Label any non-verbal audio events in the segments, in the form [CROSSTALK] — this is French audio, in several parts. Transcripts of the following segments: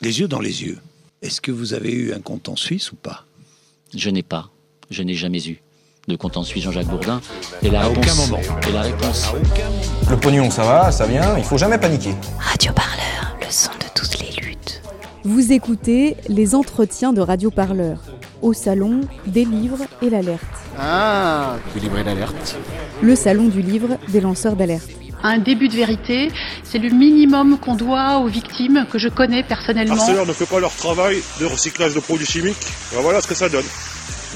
Les yeux dans les yeux. Est-ce que vous avez eu un compte en Suisse ou pas? Je n'ai pas. Je n'ai jamais eu de compte en Suisse Jean-Jacques Bourdin. Et la À réponse, aucun moment. Et la réponse. Le pognon, ça va, ça vient, il faut jamais paniquer. Radio Parleur, le son de toutes les luttes. Vous écoutez les entretiens de Radio Parleur au salon des livres et l'alerte. Ah, du livret d'alerte. Le salon du livre des lanceurs d'alerte. Un début de vérité, c'est le minimum qu'on doit aux victimes que je connais personnellement. Arcelor ne fait pas leur travail de recyclage de produits chimiques. Ben voilà ce que ça donne.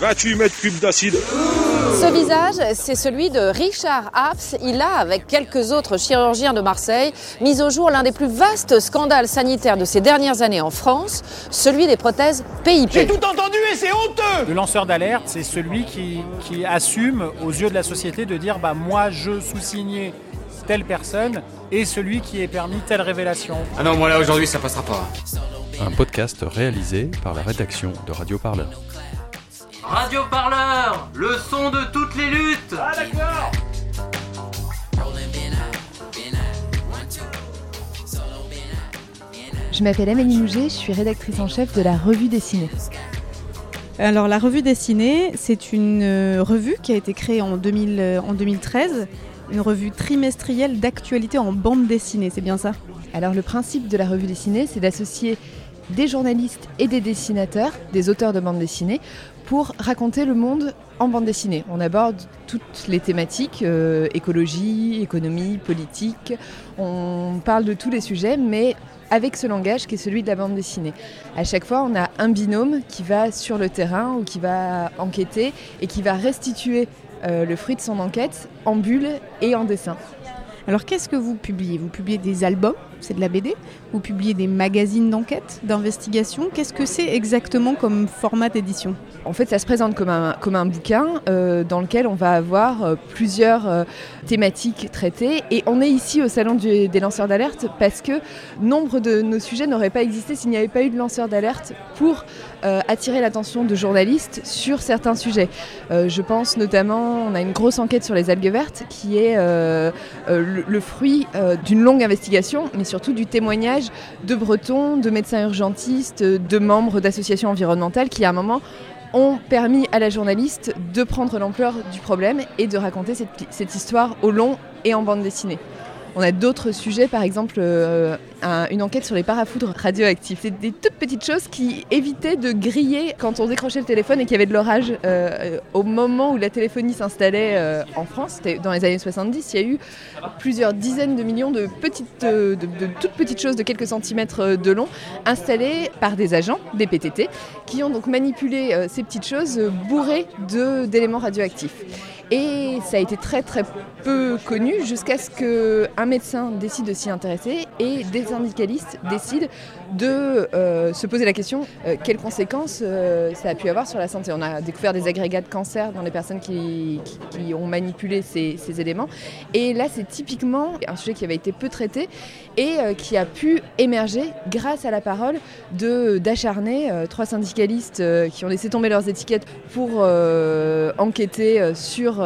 28 mètres cubes d'acide. Ce visage, c'est celui de Richard Haps. Il a, avec quelques autres chirurgiens de Marseille, mis au jour l'un des plus vastes scandales sanitaires de ces dernières années en France, celui des prothèses PIP. entendu et c'est honteux Le lanceur d'alerte, c'est celui qui, qui assume aux yeux de la société de dire bah, moi je sous-signais telle personne et celui qui est permis telle révélation. Ah non, moi là aujourd'hui ça passera pas. Un podcast réalisé par la rédaction de Radio Parleur. Radio Parleur, le son de toutes les luttes. Ah d'accord Je m'appelle Amélie Mouget, je suis rédactrice en chef de la revue dessinée. Alors la revue dessinée, c'est une euh, revue qui a été créée en, 2000, euh, en 2013, une revue trimestrielle d'actualité en bande dessinée, c'est bien ça? Alors le principe de la revue dessinée, c'est d'associer des journalistes et des dessinateurs, des auteurs de bande dessinée, pour raconter le monde en bande dessinée. On aborde toutes les thématiques, euh, écologie, économie, politique, on parle de tous les sujets, mais avec ce langage qui est celui de la bande dessinée. À chaque fois, on a un binôme qui va sur le terrain ou qui va enquêter et qui va restituer euh, le fruit de son enquête en bulle et en dessin. Alors qu'est-ce que vous publiez? Vous publiez des albums, c'est de la BD Vous publiez des magazines d'enquête, d'investigation Qu'est-ce que c'est exactement comme format d'édition En fait, ça se présente comme un, comme un bouquin euh, dans lequel on va avoir euh, plusieurs euh, thématiques traitées. Et on est ici au Salon des lanceurs d'alerte parce que nombre de nos sujets n'auraient pas existé s'il n'y avait pas eu de lanceurs d'alerte pour attirer l'attention de journalistes sur certains sujets. Je pense notamment, on a une grosse enquête sur les algues vertes qui est le, fruit d'une longue investigation, mais surtout du témoignage de Bretons, de médecins urgentistes, de membres d'associations environnementales qui à un moment ont permis à la journaliste de prendre l'ampleur du problème et de raconter cette, histoire au long et en bande dessinée. On a d'autres sujets, par exemple euh, un- une enquête sur les parafoudres radioactifs. C'est des toutes petites choses qui évitaient de griller quand on décrochait le téléphone et qu'il y avait de l'orage. Euh, au moment où la téléphonie s'installait euh, en France, dans les années 70, il y a eu plusieurs dizaines de millions de, petites, de, toutes petites choses de quelques centimètres de long installées par des agents, des PTT, qui ont donc manipulé ces petites choses bourrées d'éléments radioactifs. Et ça a été très très peu connu jusqu'à ce qu'un médecin décide de s'y intéresser et des syndicalistes décident de euh, se poser la question euh, quelles conséquences euh, ça a pu avoir sur la santé. On a découvert des agrégats de cancer dans les personnes qui, ont manipulé ces éléments. Et là, c'est typiquement un sujet qui avait été peu traité et euh, qui a pu émerger grâce à la parole d'acharnés, euh, trois syndicalistes euh, qui ont laissé tomber leurs étiquettes pour enquêter sur,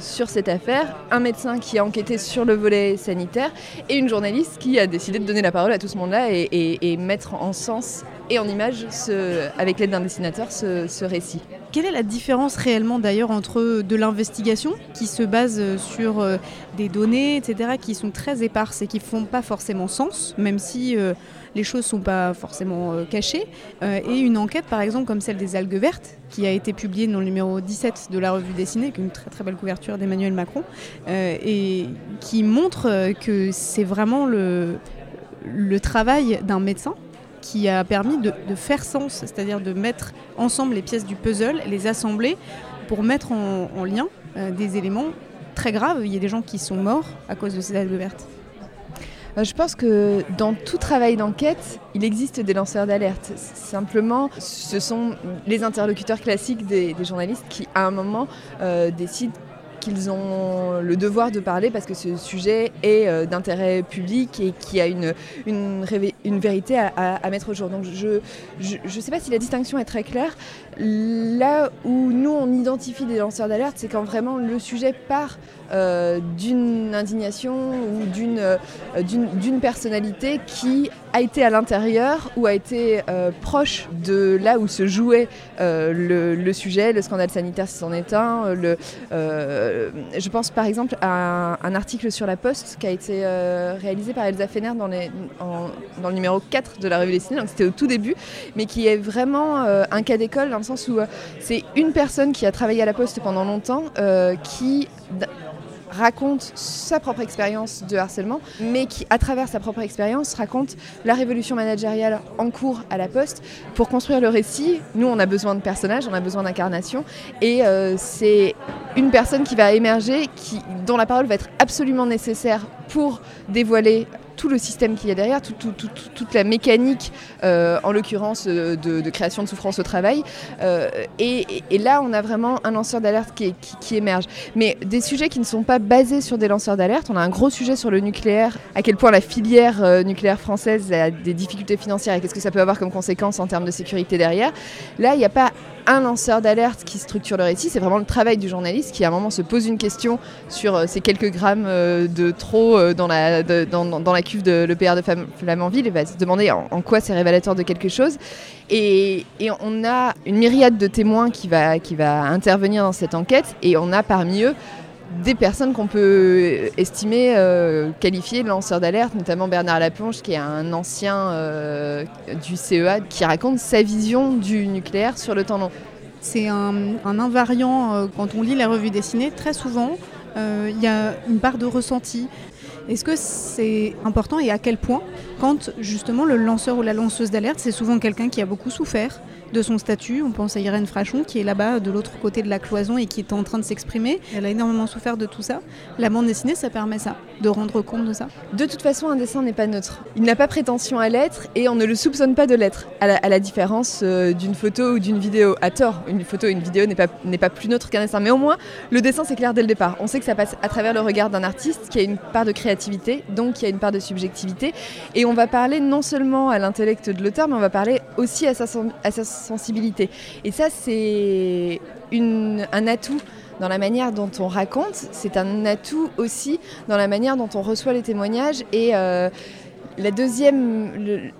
cette affaire, un médecin qui a enquêté sur le volet sanitaire et une journaliste qui a décidé de donner la parole à tout ce monde-là et mettre en sens et en image, ce, avec l'aide d'un dessinateur, ce, récit. Quelle est la différence réellement d'ailleurs entre de l'investigation qui se base sur euh, des données, etc., qui sont très éparses et qui font pas forcément sens, même si euh, les choses sont pas forcément euh, cachées, euh, et une enquête par exemple comme celle des algues vertes, qui a été publiée dans le numéro 17 de la revue dessinée, avec une très très belle couverture d'Emmanuel Macron, euh, et qui montre euh, que c'est vraiment le travail d'un médecin qui a permis de, faire sens, c'est-à-dire de mettre ensemble les pièces du puzzle, les assembler pour mettre en, en lien euh, des éléments très graves. Il y a des gens qui sont morts à cause de ces algues vertes. Euh, Je pense que dans tout travail d'enquête, il existe des lanceurs d'alerte. Simplement, ce sont les interlocuteurs classiques des, des journalistes qui, à un moment, euh, décident qu'ils ont le devoir de parler parce que ce sujet est euh, d'intérêt public et qui a une, une, vérité à, à- à mettre au jour. Donc je ne sais pas si la distinction est très claire. Là où nous, on identifie des lanceurs d'alerte, c'est quand vraiment le sujet part euh, d'une indignation ou d'une euh, d'une- d'une personnalité qui a été à l'intérieur ou a été euh, proche de là où se jouait le, sujet, le scandale sanitaire si est un. je pense par exemple à un, article sur la Poste qui a été réalisé par Elsa Fener dans, le numéro 4 de la revue dessinée, donc c'était au tout début, mais qui est vraiment un cas d'école sens où euh, c'est une personne qui a travaillé à la Poste pendant longtemps euh, qui raconte sa propre expérience de harcèlement, mais qui, à travers sa propre expérience, raconte la révolution managériale en cours à la Poste. Pour construire le récit, nous, on a besoin de personnages, on a besoin d'incarnation, et euh, c'est une personne qui va émerger, qui, dont la parole va être absolument nécessaire pour dévoiler tout le système qu'il y a derrière, tout- tout- tout- tout- toute la mécanique, euh, en l'occurrence euh, de, création de souffrance au travail. Euh, et, là, on a vraiment un lanceur d'alerte qui, qui- émerge. Mais des sujets qui ne sont pas basés sur des lanceurs d'alerte. On a un gros sujet sur le nucléaire, à quel point la filière nucléaire française a des difficultés financières et qu'est-ce que ça peut avoir comme conséquence en termes de sécurité derrière. Là, il n'y a pas un lanceur d'alerte qui structure le récit, c'est vraiment le travail du journaliste qui à un moment se pose une question sur euh, ces quelques grammes euh, de trop euh, dans, la, cuve de l'EPR de Flam- Flamanville et va se demander en, quoi c'est révélateur de quelque chose. Et, et on a une myriade de témoins qui va, qui va intervenir dans cette enquête et on a parmi eux des personnes qu'on peut estimer euh, qualifier de lanceurs d'alerte, notamment Bernard Laponge, qui est un ancien euh, du CEA, qui raconte sa vision du nucléaire sur le temps long. C'est un, un invariant euh, quand on lit la revue dessinée. Très souvent, euh, il y a une part de ressenti. Est-ce que c'est important et à quel point quand justement le lanceur ou la lanceuse d'alerte, c'est souvent quelqu'un qui a beaucoup souffert de son statut. On pense à Irène Frachon qui est là-bas de l'autre côté de la cloison et qui est en train de s'exprimer. Elle a énormément souffert de tout ça. La bande dessinée, ça permet ça, de rendre compte de ça. De toute façon, un dessin n'est pas neutre. Il n'a pas prétention à l'être et on ne le soupçonne pas de l'être, à la, différence euh, d'une photo ou d'une vidéo. À tort, une photo ou une vidéo n'est pas, pas plus neutre qu'un dessin. Mais au moins, le dessin, c'est clair dès le départ. On sait que ça passe à travers le regard d'un artiste qui a une part de créativité, donc qui a une part de subjectivité. Et on va parler non seulement à l'intellect de l'auteur, mais on va parler aussi à sa, à sa sensibilité. Et ça, c'est un atout dans la manière dont on raconte, c'est un atout aussi dans la manière dont on reçoit les témoignages. Et euh, la deuxième,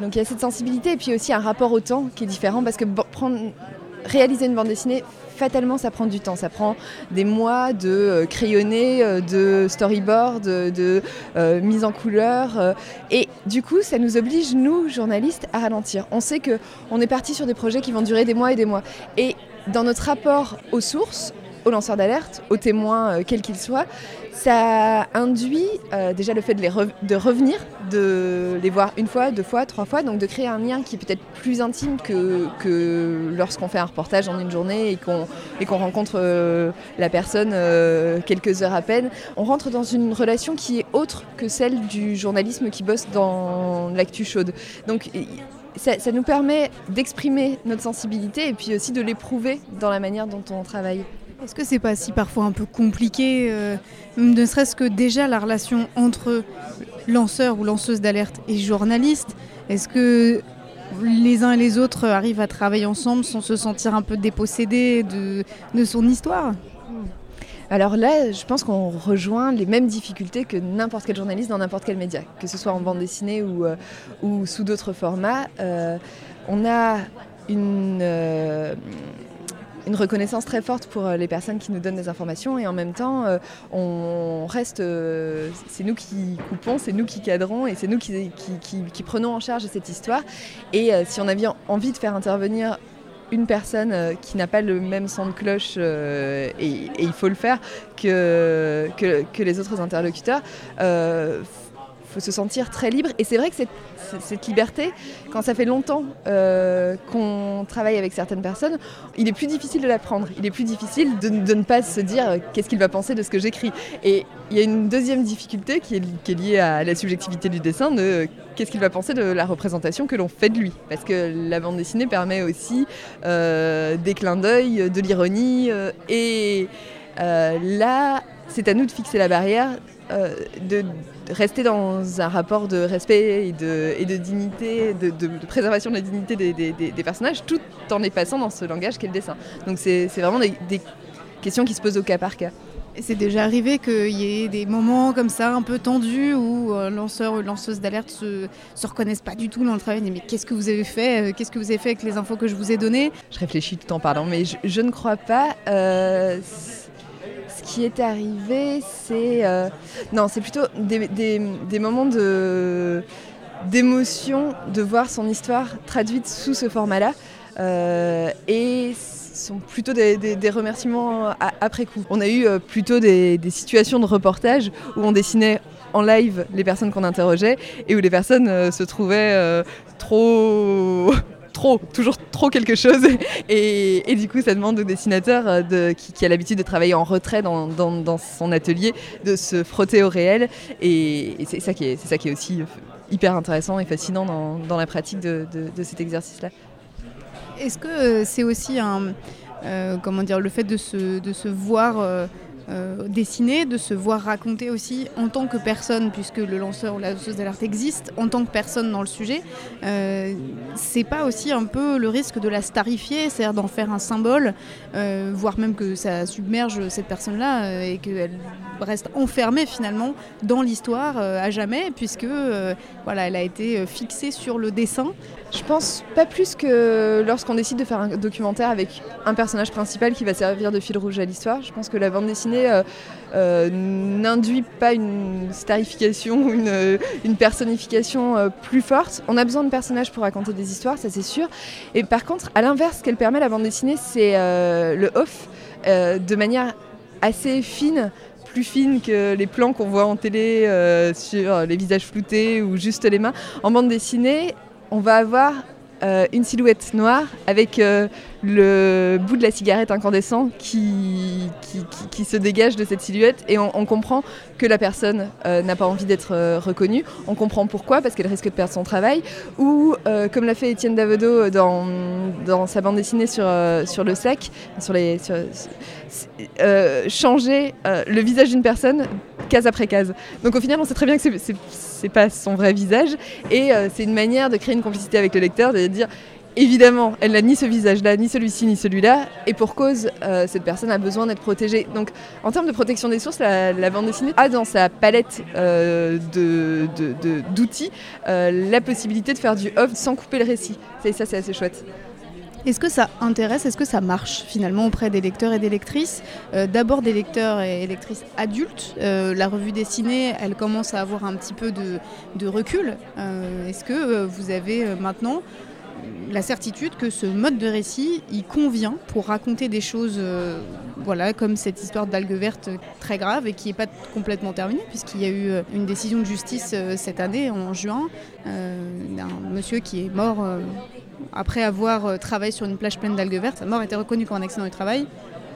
donc il y a cette sensibilité et puis aussi un rapport au temps qui est différent parce que réaliser une bande dessinée, fatalement ça prend du temps, ça prend des mois de euh, crayonner, euh, de storyboard, de, euh, mise en couleur et du coup ça nous oblige nous journalistes à ralentir. On sait que on est parti sur des projets qui vont durer des mois et des mois. Et dans notre rapport aux sources, aux lanceurs d'alerte, aux témoins, quels qu'ils soient, ça induit euh, déjà le fait de, revenir, de les voir une fois, deux fois, trois fois, donc de créer un lien qui est peut-être plus intime que, lorsqu'on fait un reportage en une journée et qu'on rencontre euh, la personne euh, quelques heures à peine. On rentre dans une relation qui est autre que celle du journalisme qui bosse dans l'actu chaude. Donc ça nous permet d'exprimer notre sensibilité et puis aussi de l'éprouver dans la manière dont on travaille. Est-ce que c'est pas si parfois un peu compliqué, euh, ne serait-ce que déjà la relation entre lanceur ou lanceuse d'alerte et journaliste Est-ce que les uns et les autres arrivent à travailler ensemble sans se sentir un peu dépossédés de, son histoire? Alors là, je pense qu'on rejoint les mêmes difficultés que n'importe quel journaliste dans n'importe quel média, que ce soit en bande dessinée ou, euh, ou sous d'autres formats. Euh, on a une, une reconnaissance très forte pour euh, les personnes qui nous donnent des informations et en même temps, euh, on reste, euh, c'est nous qui coupons, c'est nous qui cadrons et c'est nous qui, prenons en charge cette histoire. Et si on avait envie de faire intervenir une personne qui n'a pas le même son de cloche, et, il faut le faire, que, que, les autres interlocuteurs, faut se sentir très libre. Et c'est vrai que cette, liberté, quand ça fait longtemps euh, qu'on travaille avec certaines personnes, il est plus difficile de la prendre. Il est plus difficile de, ne pas se dire euh, qu'est-ce qu'il va penser de ce que j'écris. Et il y a une deuxième difficulté qui est, liée à la subjectivité du dessin, de euh, qu'est-ce qu'il va penser de la représentation que l'on fait de lui. Parce que la bande dessinée permet aussi des clins d'œil, de l'ironie. et là, c'est à nous de fixer la barrière, euh, de rester dans un rapport de respect et de, et de dignité, de, préservation de la dignité des, des- des- des personnages, tout en les passant dans ce langage qu'est le dessin. Donc c'est c'est vraiment des, des questions qui se posent au cas par cas. C'est déjà arrivé qu'il y ait des moments comme ça un peu tendus où un lanceur ou une lanceuse d'alerte se, se reconnaissent pas du tout dans le travail. Mais qu'est-ce que vous avez fait Qu'est-ce que vous avez fait avec les infos que je vous ai données? Je réfléchis tout en parlant, mais je, je ne crois pas. Euh, ce qui est arrivé, c'est euh, non, c'est plutôt des, moments d'émotion de voir son histoire traduite sous ce format-là. Euh, et sont plutôt des, remerciements après coup. On a eu euh, plutôt des, situations de reportage où on dessinait en live les personnes qu'on interrogeait et où les personnes euh, se trouvaient trop trop, toujours trop quelque chose. [LAUGHS] Et, du coup, ça demande au dessinateur de, qui, a l'habitude de travailler en retrait dans, son atelier de se frotter au réel. Et, c'est ça, qui est, aussi hyper intéressant et fascinant dans, la pratique de, cet exercice-là. Est-ce que c'est aussi un, euh, comment dire, le fait de se, de se voir euh, euh, dessiner, de se voir raconter aussi en tant que personne, puisque le lanceur ou la lanceuse d'alerte existe, en tant que personne dans le sujet, euh, c'est pas aussi un peu le risque de la starifier, c'est-à-dire d'en faire un symbole, euh, voire même que ça submerge cette personne-là et qu'elle reste enfermée finalement dans l'histoire euh, à jamais, puisque euh, voilà, elle a été fixée sur le dessin. Je pense pas plus que lorsqu'on décide de faire un documentaire avec un personnage principal qui va servir de fil rouge à l'histoire. Je pense que la bande dessinée euh, euh, n'induit pas une starification ou une, personnification euh, plus forte. On a besoin de personnages pour raconter des histoires, ça c'est sûr. Et par contre, à l'inverse, ce qu'elle permet la bande dessinée, c'est euh, le off de manière assez fine plus fine que les plans qu'on voit en télé euh, sur les visages floutés ou juste les mains. En bande dessinée, on va avoir euh, une silhouette noire avec euh, le bout de la cigarette incandescent qui, qui, se dégage de cette silhouette et on, comprend que la personne euh, n'a pas envie d'être euh, reconnue. On comprend pourquoi, parce qu'elle risque de perdre son travail. Ou, euh, comme l'a fait Étienne Davodo dans, dans sa bande dessinée sur, sur le sac, sur les, changer le visage d'une personne case après case. Donc au final, on sait très bien que c'est pas son vrai visage et c'est une manière de créer une complicité avec le lecteur, de dire Évidemment, elle n'a ni ce visage-là, ni celui-ci, ni celui-là, et pour cause, euh, cette personne a besoin d'être protégée. Donc, en termes de protection des sources, la, bande dessinée a dans sa palette euh, d'outils euh, la possibilité de faire du off sans couper le récit. Et ça, c'est assez chouette. Est-ce que ça intéresse, est-ce que ça marche finalement auprès des lecteurs et des lectrices? D'abord des lecteurs et lectrices adultes. La revue dessinée, elle commence à avoir un petit peu de, recul. Est-ce que vous avez maintenant la certitude que ce mode de récit il convient pour raconter des choses euh, voilà, comme cette histoire d'algue verte très grave et qui n'est pas complètement terminée puisqu'il y a eu une décision de justice euh, cette année en juin euh, d'un monsieur qui est mort euh, après avoir travaillé sur une plage pleine d'algues vertes. Sa mort été reconnue comme un accident du travail.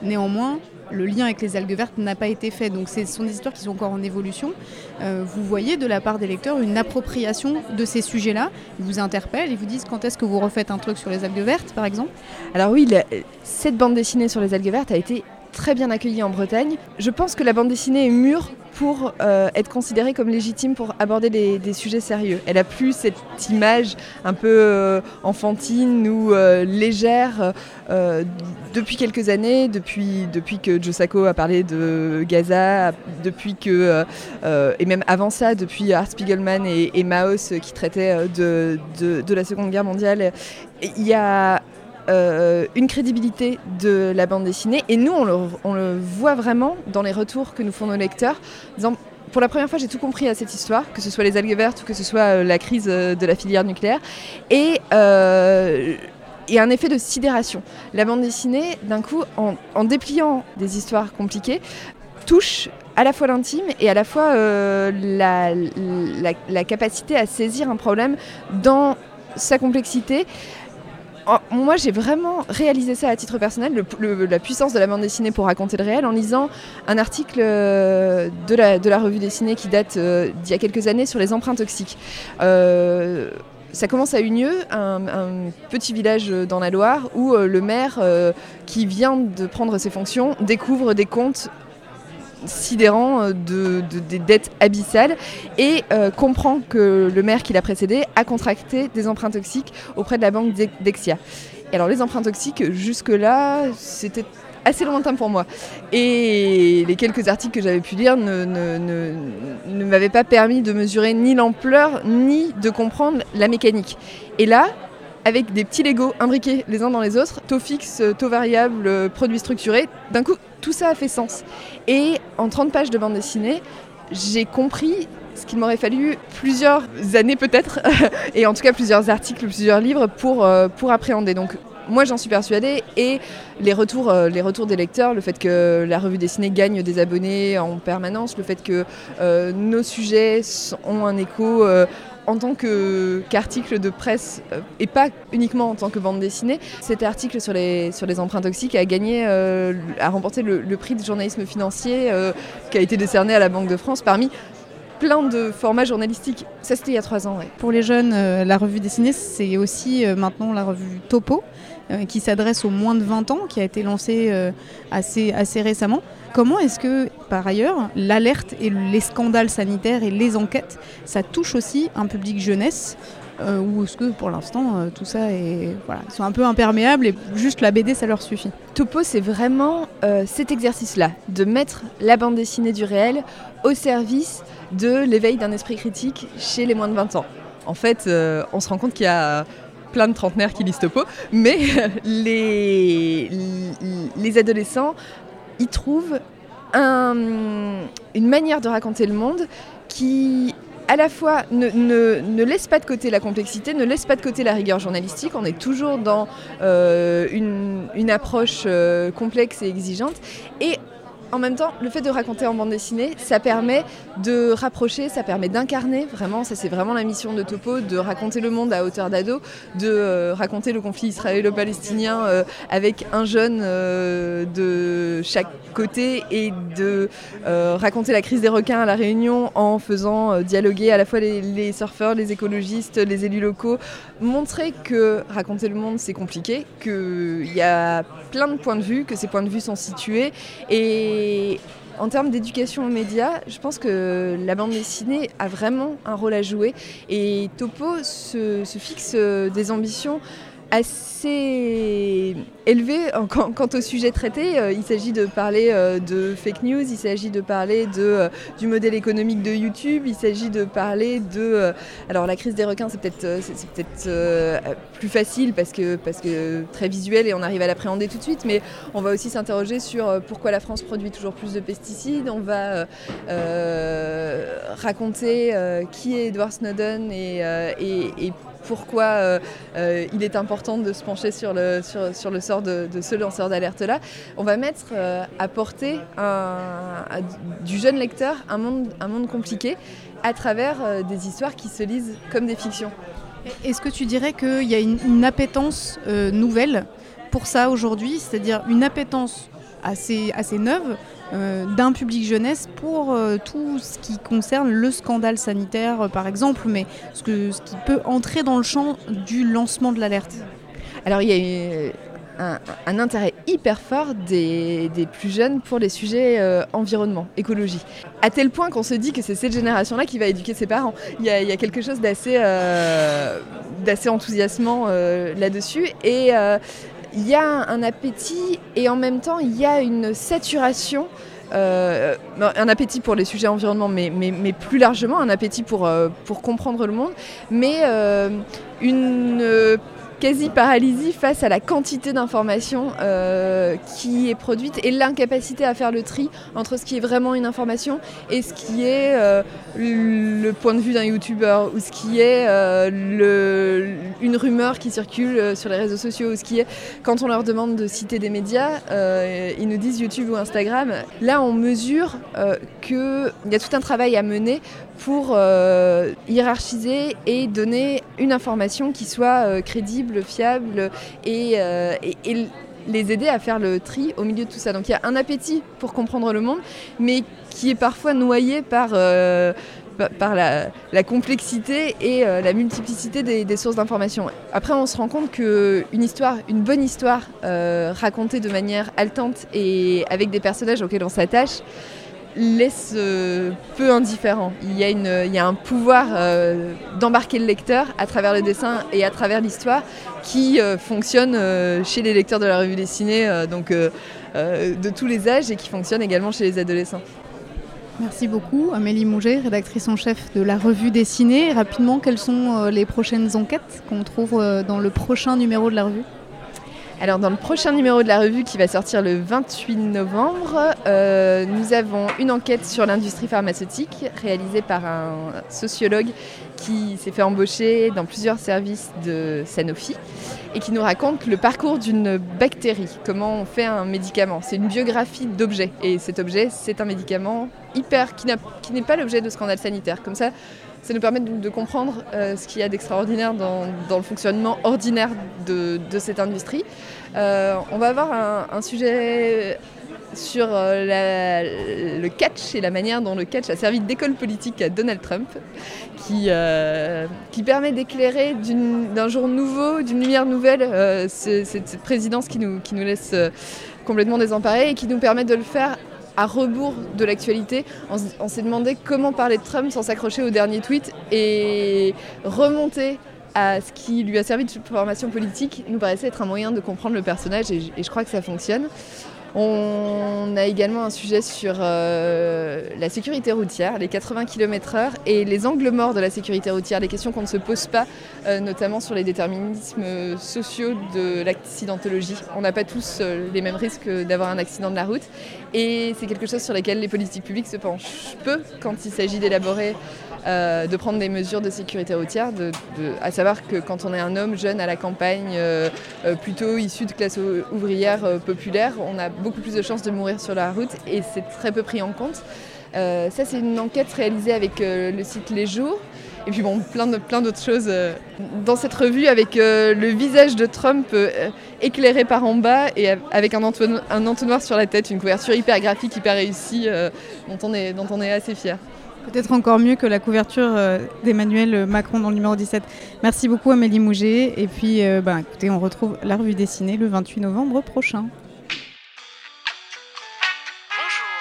Néanmoins, le lien avec les algues vertes n'a pas été fait. Donc ce sont des histoires qui sont encore en évolution. Euh, vous voyez de la part des lecteurs une appropriation de ces sujets-là. Ils vous interpellent, ils vous disent quand est-ce que vous refaites un truc sur les algues vertes, par exemple Alors oui, cette bande dessinée sur les algues vertes a été très bien accueillie en Bretagne. Je pense que la bande dessinée est mûre pour euh, être considérée comme légitime pour aborder des, sujets sérieux. Elle a plus cette image un peu euh, enfantine ou euh, légère depuis quelques années, depuis, depuis que Joe Sacco a parlé de Gaza, depuis que, et même avant ça, depuis Art Spiegelman et, et Maos qui traitaient de, de, de la Seconde Guerre mondiale. Il y a euh, une crédibilité de la bande dessinée. Et nous, on le, voit vraiment dans les retours que nous font nos lecteurs, pour la première fois, j'ai tout compris à cette histoire, que ce soit les algues vertes ou que ce soit euh, la crise de la filière nucléaire. Et euh, et un effet de sidération. La bande dessinée, d'un coup, en, dépliant des histoires compliquées, touche à la fois l'intime et à la fois euh, la capacité à saisir un problème dans sa complexité. Moi, j'ai vraiment réalisé ça à titre personnel, la puissance de la bande dessinée pour raconter le réel, en lisant un article de la, de la revue dessinée qui date euh, d'il y a quelques années sur les emprunts toxiques. Euh, ça commence à Unieux, un, un, petit village dans la Loire, où euh, le maire euh, qui vient de prendre ses fonctions découvre des comptes sidérant euh, de, de, des dettes abyssales et euh, comprend que le maire qui l'a précédé a contracté des emprunts toxiques auprès de la banque Dexia. Et alors les emprunts toxiques, jusque-là, c'était assez lointain pour moi. Et les quelques articles que j'avais pu lire ne, ne, ne m'avaient pas permis de mesurer ni l'ampleur, ni de comprendre la mécanique. Et là, avec des petits Legos imbriqués les uns dans les autres, taux fixe, taux variable, produits structurés, d'un coup, tout ça a fait sens. Et en 30 pages de bande dessinée, j'ai compris ce qu'il m'aurait fallu plusieurs années peut-être, [LAUGHS] et en tout cas plusieurs articles, plusieurs livres pour, euh, appréhender. Donc moi j'en suis persuadée et les retours, euh, des lecteurs, le fait que la revue dessinée gagne des abonnés en permanence, le fait que euh, nos sujets ont un écho euh, en tant qu'article de presse euh, et pas uniquement en tant que bande dessinée. Cet article sur les, sur les emprunts toxiques a gagné, euh, a remporté le, prix de journalisme financier euh, qui a été décerné à la Banque de France parmi plein de formats journalistiques. Ça, c'était il y a trois ans. Pour les jeunes, la revue dessinée, c'est aussi maintenant la revue Topo, qui s'adresse aux moins de 20 ans, qui a été lancée euh, assez, assez récemment. Comment est-ce que, par ailleurs, l'alerte et les scandales sanitaires et les enquêtes, ça touche aussi un public jeunesse euh, ou est-ce que pour l'instant euh, tout ça est voilà ils sont un peu imperméables et juste la BD ça leur suffit? Topo c'est vraiment euh, cet exercice là de mettre la bande dessinée du réel au service de l'éveil d'un esprit critique chez les moins de 20 ans. En fait euh, on se rend compte qu'il y a plein de trentenaires qui lisent Topo mais [LAUGHS] les, les adolescents y trouvent un, une manière de raconter le monde qui à la fois ne, ne, ne, laisse pas de côté la complexité, ne laisse pas de côté la rigueur journalistique. On est toujours dans euh, une, une, approche euh, complexe et exigeante. Et en même temps, le fait de raconter en bande dessinée, ça permet de rapprocher, ça permet d'incarner vraiment, ça c'est vraiment la mission de Topo, de raconter le monde à hauteur d'ado, de euh, raconter le conflit israélo-palestinien euh, avec un jeune euh, de chaque côté et de raconter la crise des requins à La Réunion en faisant dialoguer à la fois les, les, surfeurs, les écologistes, les élus locaux, montrer que raconter le monde c'est compliqué, qu'il y a plein de points de vue, que ces points de vue sont situés et et en termes d'éducation aux médias, je pense que la bande dessinée a vraiment un rôle à jouer. Et Topo se, se fixe des ambitions assez élevé quant, au sujet traité. Euh, il s'agit de parler euh, de fake news, il s'agit de parler de, euh, du modèle économique de YouTube, il s'agit de parler de... alors la crise des requins, c'est peut-être peut-être plus facile parce que, parce que très visuel et on arrive à l'appréhender tout de suite, mais on va aussi s'interroger sur pourquoi la France produit toujours plus de pesticides, on va raconter qui est Edward Snowden et pourquoi euh, euh, il est important de se pencher sur le, sur, sur le sort de, ce lanceur d'alerte-là. On va mettre euh, à portée un, du jeune lecteur un monde, un monde compliqué à travers des histoires qui se lisent comme des fictions. Est-ce que tu dirais qu'il y a une, une appétence nouvelle pour ça aujourd'hui, c'est-à-dire une appétence assez, assez neuve euh, d'un public jeunesse pour euh, tout ce qui concerne le scandale sanitaire, euh, par exemple, mais ce, que, ce qui peut entrer dans le champ du lancement de l'alerte Alors, il y a un, intérêt hyper fort des, des, plus jeunes pour les sujets environnement, écologie. À tel point qu'on se dit que c'est cette génération-là qui va éduquer ses parents. Il y a, il y a quelque chose d'assez euh, enthousiasmant là-dessus. Et il y a un appétit et en même temps il y a une saturation. Euh, un appétit pour les sujets environnement, mais, mais, mais plus largement un appétit pour, euh, pour comprendre le monde, mais euh, une quasi-paralysie face à la quantité d'informations euh, qui est produite et l'incapacité à faire le tri entre ce qui est vraiment une information et ce qui est euh, le point de vue d'un youtubeur ou ce qui est euh, une rumeur qui circule sur les réseaux sociaux ou ce qui est quand on leur demande de citer des médias, ils nous disent YouTube ou Instagram. Là, on mesure qu'il y a tout un travail à mener pour euh, hiérarchiser et donner une information qui soit euh, crédible, fiable et, euh, et, les aider à faire le tri au milieu de tout ça. Donc il y a un appétit pour comprendre le monde, mais qui est parfois noyé par, la, complexité et la multiplicité des, sources d'information. Après, on se rend compte qu'une histoire, une bonne histoire racontée de manière haletante et avec des personnages auxquels on s'attache, laisse euh, peu indifférent. Il y a, une, il y a un pouvoir euh, d'embarquer le lecteur à travers le dessin et à travers l'histoire qui euh, fonctionne chez les lecteurs de la revue dessinée, donc de tous les âges, et qui fonctionne également chez les adolescents. Merci beaucoup, Amélie Mouget, rédactrice en chef de la revue dessinée. Rapidement, quelles sont les prochaines enquêtes qu'on trouve dans le prochain numéro de la revue? Alors dans le prochain numéro de la revue qui va sortir le 28 novembre, euh, nous avons une enquête sur l'industrie pharmaceutique réalisée par un sociologue qui s'est fait embaucher dans plusieurs services de Sanofi et qui nous raconte le parcours d'une bactérie, comment on fait un médicament. C'est une biographie d'objet et cet objet c'est un médicament hyper qui n'est pas l'objet de scandale sanitaire. Comme ça, ça nous permet de, comprendre euh, ce qu'il y a d'extraordinaire dans, le fonctionnement ordinaire de, cette industrie. Euh, on va avoir un, sujet sur euh, le catch et la manière dont le catch a servi d'école politique à Donald Trump, qui, permet d'éclairer d'un jour nouveau, d'une lumière nouvelle, ce- cette, présidence qui nous, qui nous laisse complètement désemparés et qui nous permet de le faire à rebours de l'actualité. On, s'est demandé comment parler de Trump sans s'accrocher au dernier tweet et remonter à ce qui lui a servi de formation politique nous paraissait être un moyen de comprendre le personnage et je crois que ça fonctionne. On a également un sujet sur euh, la sécurité routière, les 80 km/h et les angles morts de la sécurité routière, les questions qu'on ne se pose pas, euh, notamment sur les déterminismes sociaux de l'accidentologie. On n'a pas tous euh, les mêmes risques d'avoir un accident de la route et c'est quelque chose sur lequel les politiques publiques se penchent peu quand il s'agit d'élaborer, euh, de prendre des mesures de sécurité routière, à savoir que quand on est un homme jeune à la campagne, euh, euh, plutôt issu de classe ou- ouvrière populaire, on a beaucoup plus de chances de mourir sur la route et c'est très peu pris en compte. Ça, c'est une enquête réalisée avec le site Les Jours. Et puis bon, plein de- plein d'autres choses dans cette revue avec le visage de Trump éclairé par en bas et av- avec un, entonno- un entonnoir sur la tête, une couverture hyper graphique, hyper réussie, dont, on est, dont on est assez fier. Peut-être encore mieux que la couverture euh, d'Emmanuel Macron dans le numéro 17. Merci beaucoup Amélie Mouget. Et puis, euh, bah, écoutez, on retrouve la revue dessinée le 28 novembre prochain. Bonjour,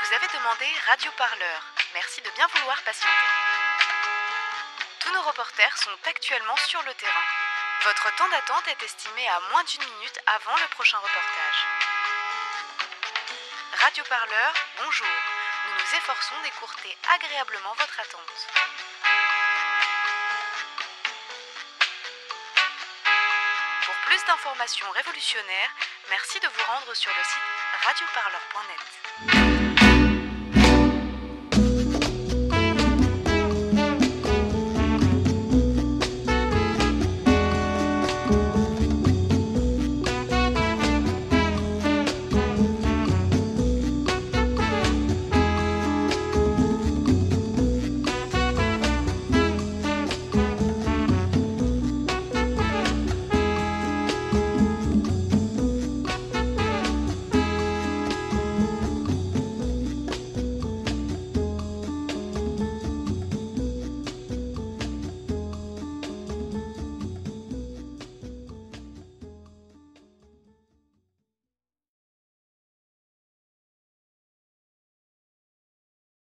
vous avez demandé Radio Parleur. Merci de bien vouloir patienter. Tous nos reporters sont actuellement sur le terrain. Votre temps d'attente est estimé à moins d'une minute avant le prochain reportage. Radio Parleur, bonjour. Nous nous efforçons d'écourter agréablement votre attente. Pour plus d'informations révolutionnaires, merci de vous rendre sur le site radioparleur.net.